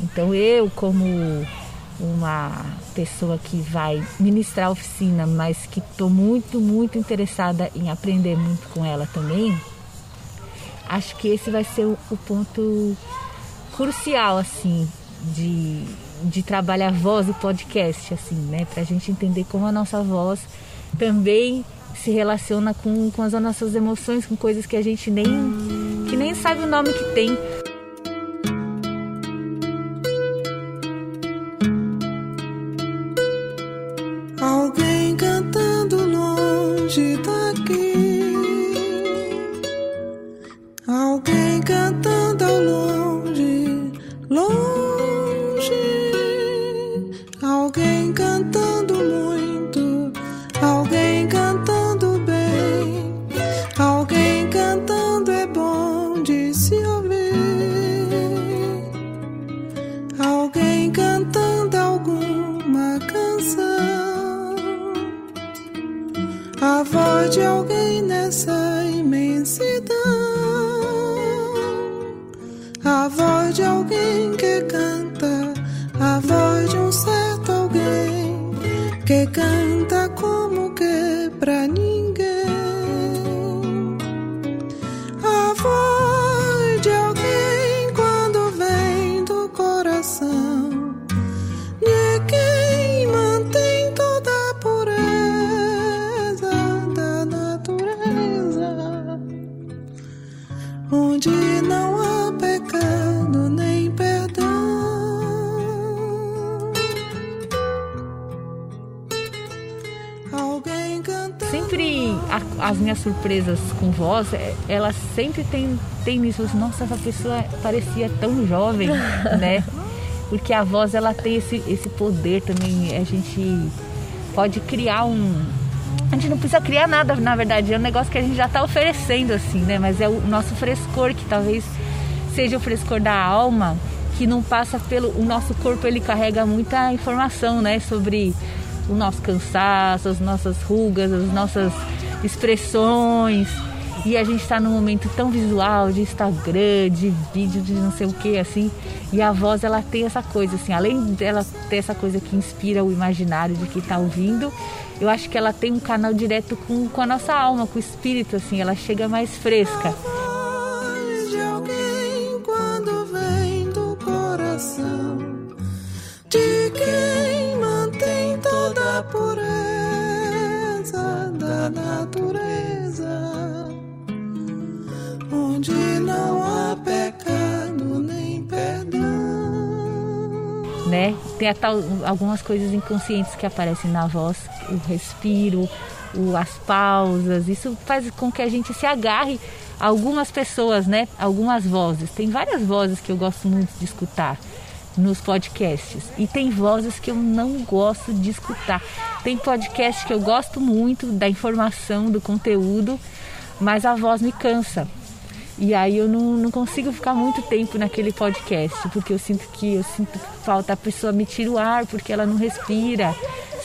Então eu como uma pessoa que vai ministrar a oficina, mas que estou muito, muito interessada em aprender muito com ela também, acho que esse vai ser o, ponto crucial, assim, de, de trabalhar voz e podcast, assim, né? Pra gente entender como a nossa voz também se relaciona com, com as nossas emoções, com coisas que a gente nem, que nem sabe o nome que tem. a voz de alguém nessa imensidão, a voz de alguém que canta, a voz de um certo alguém que canta como que pra mim. As minhas surpresas com voz, é, elas sempre tem, tem isso. Nossa, essa pessoa parecia tão jovem, né? Porque a voz ela tem esse, esse poder também. A gente pode criar um. A gente não precisa criar nada, na verdade, é um negócio que a gente já está oferecendo, assim, né? Mas é o nosso frescor, que talvez seja o frescor da alma, que não passa pelo. O nosso corpo ele carrega muita informação, né? Sobre o nosso cansaço, as nossas rugas, as nossas expressões. E a gente está num momento tão visual de Instagram, de vídeo, de não sei o que, assim. E a voz, ela tem essa coisa, assim, além dela ter essa coisa que inspira o imaginário de quem está ouvindo, eu acho que ela tem um canal direto com, com a nossa alma, com o espírito, assim, ela chega mais fresca. Né? Tem até algumas coisas inconscientes que aparecem na voz, o respiro, o, as pausas, isso faz com que a gente se agarre a algumas pessoas, né? Algumas vozes. Tem várias vozes que eu gosto muito de escutar nos podcasts. E tem vozes que eu não gosto de escutar. Tem podcast que eu gosto muito da informação, do conteúdo, mas a voz me cansa. E aí eu não, não consigo ficar muito tempo naquele podcast, porque eu sinto que eu sinto falta, a pessoa me tira o ar porque ela não respira,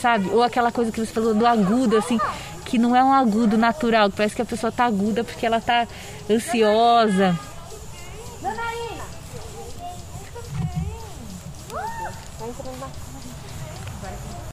sabe? Ou aquela coisa que você falou do agudo, assim, que não é um agudo natural, que parece que a pessoa tá aguda porque ela tá ansiosa. Dona Ina. Dona Ina. Dona